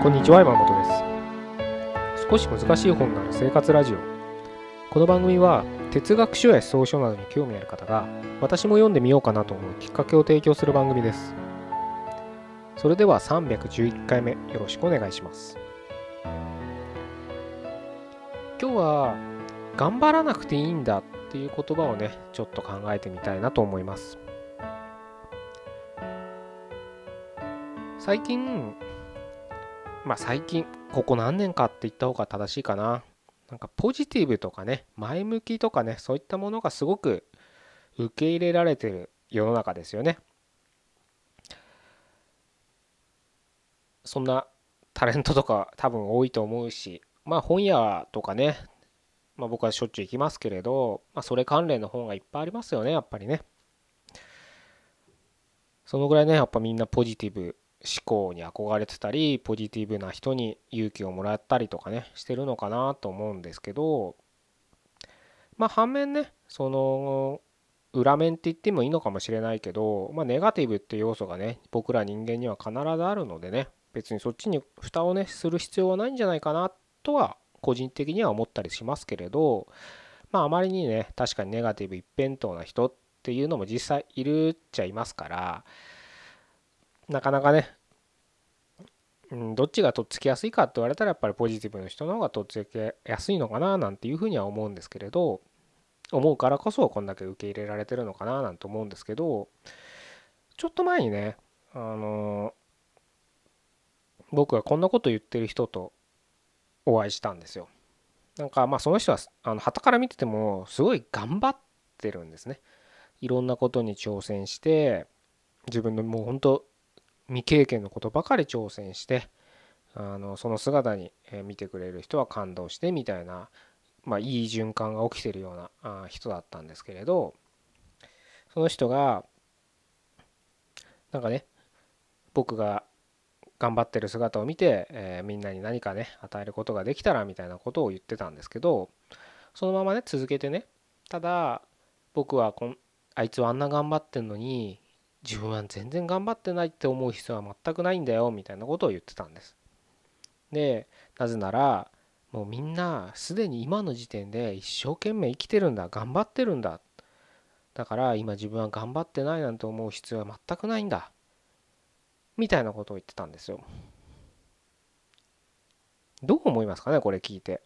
こんにちは山本です。少し難しい本のある生活ラジオ。この番組は哲学書や思想書などに興味ある方が私も読んでみようかなと思うきっかけを提供する番組です。それでは311回目よろしくお願いします。今日は頑張らなくていいんだっていう言葉をねちょっと考えてみたいなと思います。最近まあ最近ここ何年かって言った方が正しいかな。なんかポジティブとかね前向きとかねそういったものがすごく受け入れられてる世の中ですよね。そんなタレントとか多分多いと思うしまあ本屋とかねまあ僕はしょっちゅう行きますけれど、まあ、それ関連の本がいっぱいありますよねやっぱりね。そのぐらいねやっぱみんなポジティブ思考に憧れてたりポジティブな人に勇気をもらったりとかねしてるのかなと思うんですけどまあ反面ねその裏面って言ってもいいのかもしれないけどまあネガティブって要素がね僕ら人間には必ずあるのでね別にそっちに蓋をねする必要はないんじゃないかなとは個人的には思ったりしますけれどまああまりにね確かにネガティブ一辺倒な人っていうのも実際いるっちゃいますからなかなかね、うん、どっちがとっつきやすいかって言われたらやっぱりポジティブの人の方がとっつきやすいのかななんていうふうには思うんですけれど思うからこそこんだけ受け入れられてるのかななんて思うんですけどちょっと前にねあの僕がこんなこと言ってる人とお会いしたんですよ。なんかまあその人はあの旗から見ててもすごい頑張ってるんですね。いろんなことに挑戦して自分のもう本当未経験のことばかり挑戦してあのその姿に見てくれる人は感動してみたいな、まあ、いい循環が起きてるような人だったんですけれどその人がなんかね僕が頑張ってる姿を見て、えー、みんなに何かね与えることができたらみたいなことを言ってたんですけどそのままね続けてねただ僕はこんあいつはあんな頑張ってんのに自分は全然頑張ってないって思う必要は全くないんだよみたいなことを言ってたんです。でなぜならもうみんなすでに今の時点で一生懸命生きてるんだ頑張ってるんだだから今自分は頑張ってないなんて思う必要は全くないんだみたいなことを言ってたんですよ。どう思いますかねこれ聞いて。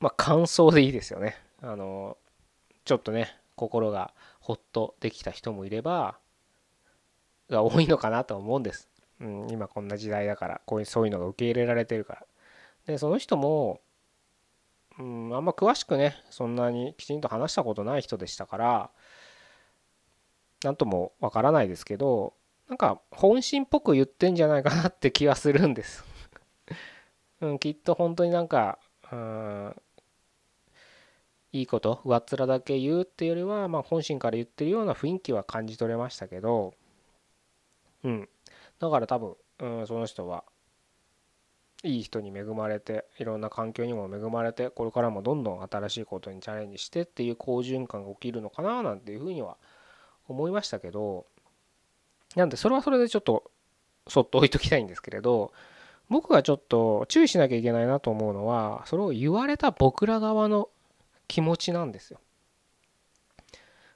まあ感想でいいですよね。あのちょっとね心がほっとできた人もいればが多いのかなと思うんです。うん、今こんな時代だからこういうそういうのが受け入れられてるから。でその人も、うん、あんま詳しくねそんなにきちんと話したことない人でしたから何ともわからないですけどなんか本心っぽく言ってんじゃないかなって気はするんですうん、きっと本当になんか、うん、いいこと上っ面だけ言うっていうよりは、まあ、本心から言ってるような雰囲気は感じ取れましたけどうん。だから多分、うん、その人はいい人に恵まれていろんな環境にも恵まれてこれからもどんどん新しいことにチャレンジしてっていう好循環が起きるのかななんていうふうには思いましたけどなんでそれはそれでちょっとそっと置いときたいんですけれど僕がちょっと注意しなきゃいけないなと思うのはそれを言われた僕ら側の気持ちなんですよ。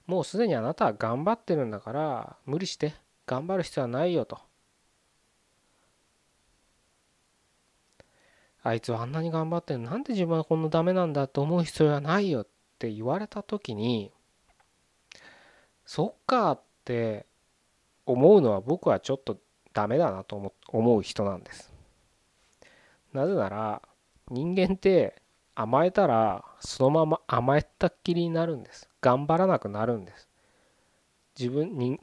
もうすでにあなたは頑張ってるんだから無理して頑張る必要はないよと。あいつはあんなに頑張ってるなんで自分はこんなダメなんだと思う必要はないよって言われた時にそっかって思うのは僕はちょっとダメだなと思う人なんです。なぜなら人間って甘えたらそのまま甘えたっきりになるんです。頑張らなくなるんです。自分人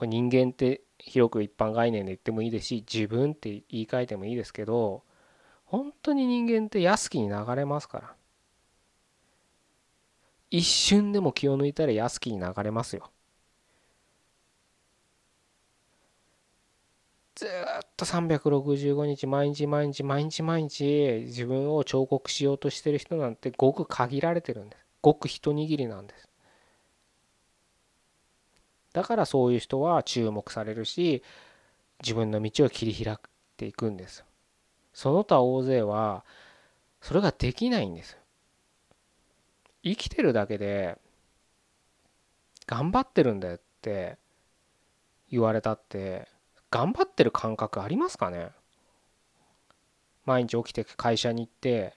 人間って広く一般概念で言ってもいいですし自分って言い換えてもいいですけど本当に人間って安きに流れますから。一瞬でも気を抜いたら安きに流れますよ。ずっと365日毎日毎日毎日毎日自分を彫刻しようとしてる人なんてごく限られてるんです。ごく一握りなんです。だからそういう人は注目されるし自分の道を切り開いていくんです。その他大勢はそれができないんです。生きてるだけで頑張ってるんだよって言われたって頑張ってる感覚ありますかね？毎日起きて会社に行って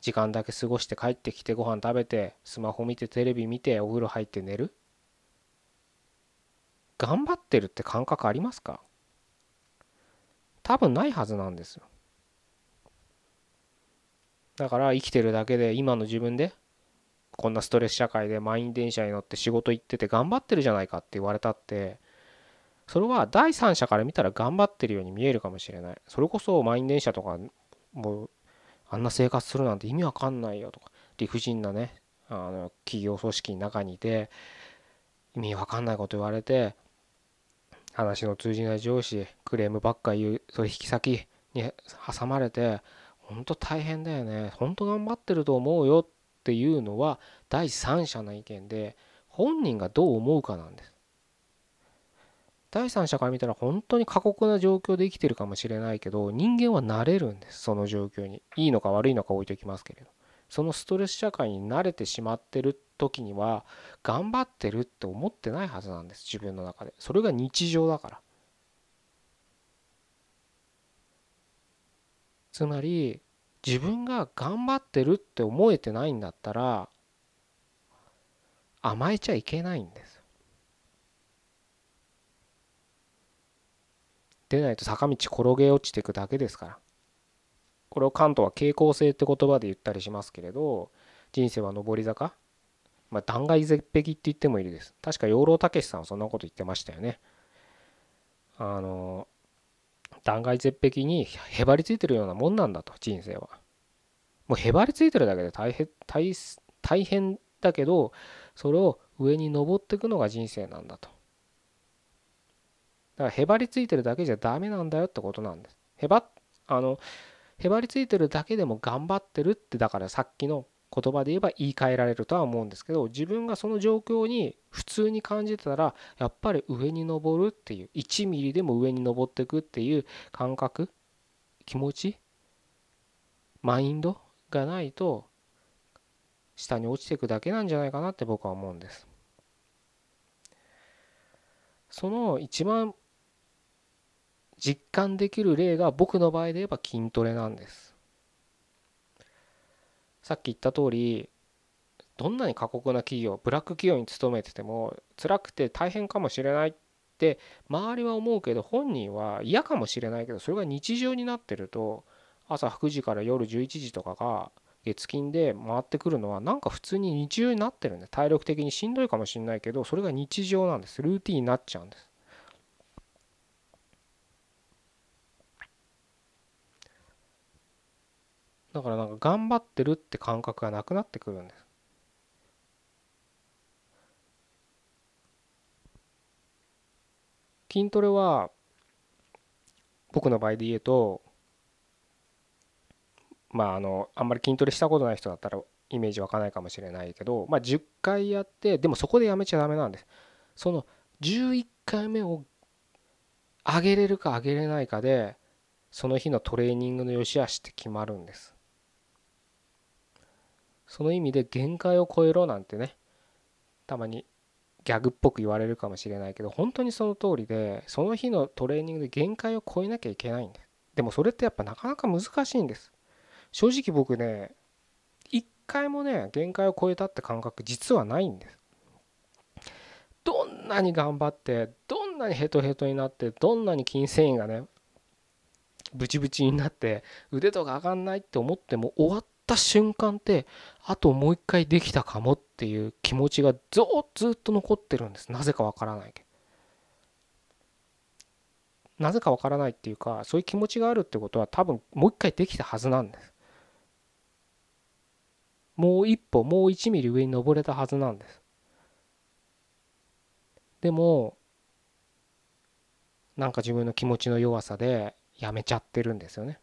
時間だけ過ごして帰ってきてご飯食べてスマホ見てテレビ見てお風呂入って寝る？頑張ってるって感覚ありますか？多分ないはずなんですよ。だから生きてるだけで今の自分でこんなストレス社会で満員電車に乗って仕事行ってて頑張ってるじゃないかって言われたってそれは第三者から見たら頑張ってるように見えるかもしれない。それこそ満員電車とかもうあんな生活するなんて意味わかんないよとか。理不尽なねあの企業組織の中にいて意味わかんないこと言われて話の通じない上司クレームばっか言う取引先に挟まれて本当大変だよね。本当頑張ってると思うよっていうのは第三者の意見で本人がどう思うかなんです。第三者から見たら本当に過酷な状況で生きてるかもしれないけど人間は慣れるんですその状況に。いいのか悪いのか置いときますけれど。そのストレス社会に慣れてしまってる時には頑張ってるって思ってないはずなんです自分の中で。それが日常だから。つまり自分が頑張ってるって思えてないんだったら甘えちゃいけないんです。でないと坂道転げ落ちていくだけですから。これを関東は傾向性って言葉で言ったりしますけれど人生は上り坂？まあ断崖絶壁って言ってもいいです。確か養老孟さんはそんなこと言ってましたよね。あの断崖絶壁にへばりついてるようなもんなんだと人生は。もうへばりついてるだけで大変大変だけどそれを上に登っていくのが人生なんだと。からへばりついてるだけじゃダメなんだよってことなんです。へばあのへばりついてるだけでも頑張ってるってだからさっきの言葉で言えば言い換えられるとは思うんですけど自分がその状況に普通に感じてたらやっぱり上に登るっていう1ミリでも上に登っていくっていう感覚気持ちマインドがないと下に落ちていくだけなんじゃないかなって僕は思うんです。その一番実感できる例が僕の場合で言えば筋トレなんです。さっき言った通りどんなに過酷な企業ブラック企業に勤めてても辛くて大変かもしれないって周りは思うけど本人は嫌かもしれないけどそれが日常になってると朝9時から夜11時とかが月金で回ってくるのはなんか普通に日常になってるんで体力的にしんどいかもしれないけどそれが日常なんです。ルーティンになっちゃうんです。だからなんか頑張ってるって感覚がなくなってくるんです。筋トレは僕の場合で言うとまああのあんまり筋トレしたことない人だったらイメージ湧かないかもしれないけどまあ10回やってでもそこでやめちゃダメなんです。その11回目を上げれるか上げれないかでその日のトレーニングの良し悪しって決まるんです。その意味で限界を超えろなんてねたまにギャグっぽく言われるかもしれないけど本当にその通りでその日のトレーニングで限界を超えなきゃいけないんですでもそれってやっぱなかなか難しいんです。正直僕ね一回もね限界を超えたって感覚実はないんです。どんなに頑張ってどんなにヘトヘトになってどんなに筋繊維がねブチブチになって腕とか上がんないって思っても終わっった瞬間ってあともう一回できたかもっていう気持ちがずっと残ってるんです。なぜかわからないけど。なぜかわからないっていうかそういう気持ちがあるってことは多分もう一回できたはずなんです。もう一歩もう1ミリ上に登れたはずなんです。でもなんか自分の気持ちの弱さでやめちゃってるんですよね。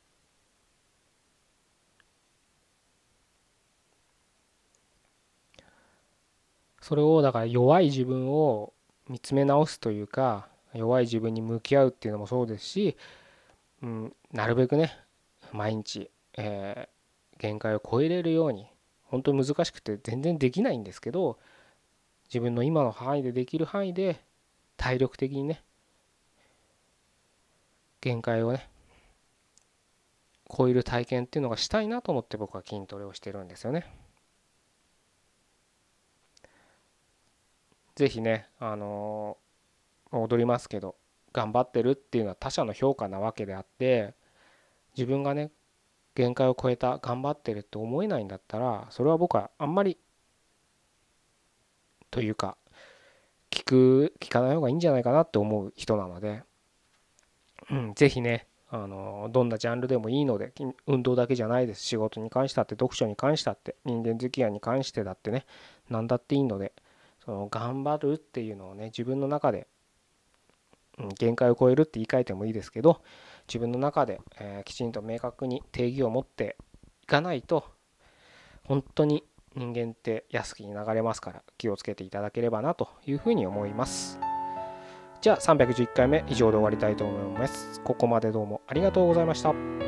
それをだから弱い自分を見つめ直すというか弱い自分に向き合うっていうのもそうですし、うん、なるべくね毎日、えー、限界を超えれるように本当に難しくて全然できないんですけど自分の今の範囲でできる範囲で体力的にね限界をね超える体験っていうのがしたいなと思って僕は筋トレをしてるんですよね。是非ねあの踊りますけど頑張ってるっていうのは他者の評価なわけであって自分がね限界を超えた頑張ってるって思えないんだったらそれは僕はあんまりというか聞く聞かない方がいいんじゃないかなって思う人なので、うん、ぜひねあのどんなジャンルでもいいので運動だけじゃないです。仕事に関してだって読書に関してだって人間付き合いに関してだってね何だっていいのでその頑張るっていうのをね自分の中で、うん、限界を超えるって言い換えてもいいですけど自分の中で、えー、きちんと明確に定義を持っていかないと本当に人間って安きに流れますから気をつけていただければなというふうに思います。じゃあ311回目以上で終わりたいと思います。ここまでどうもありがとうございました。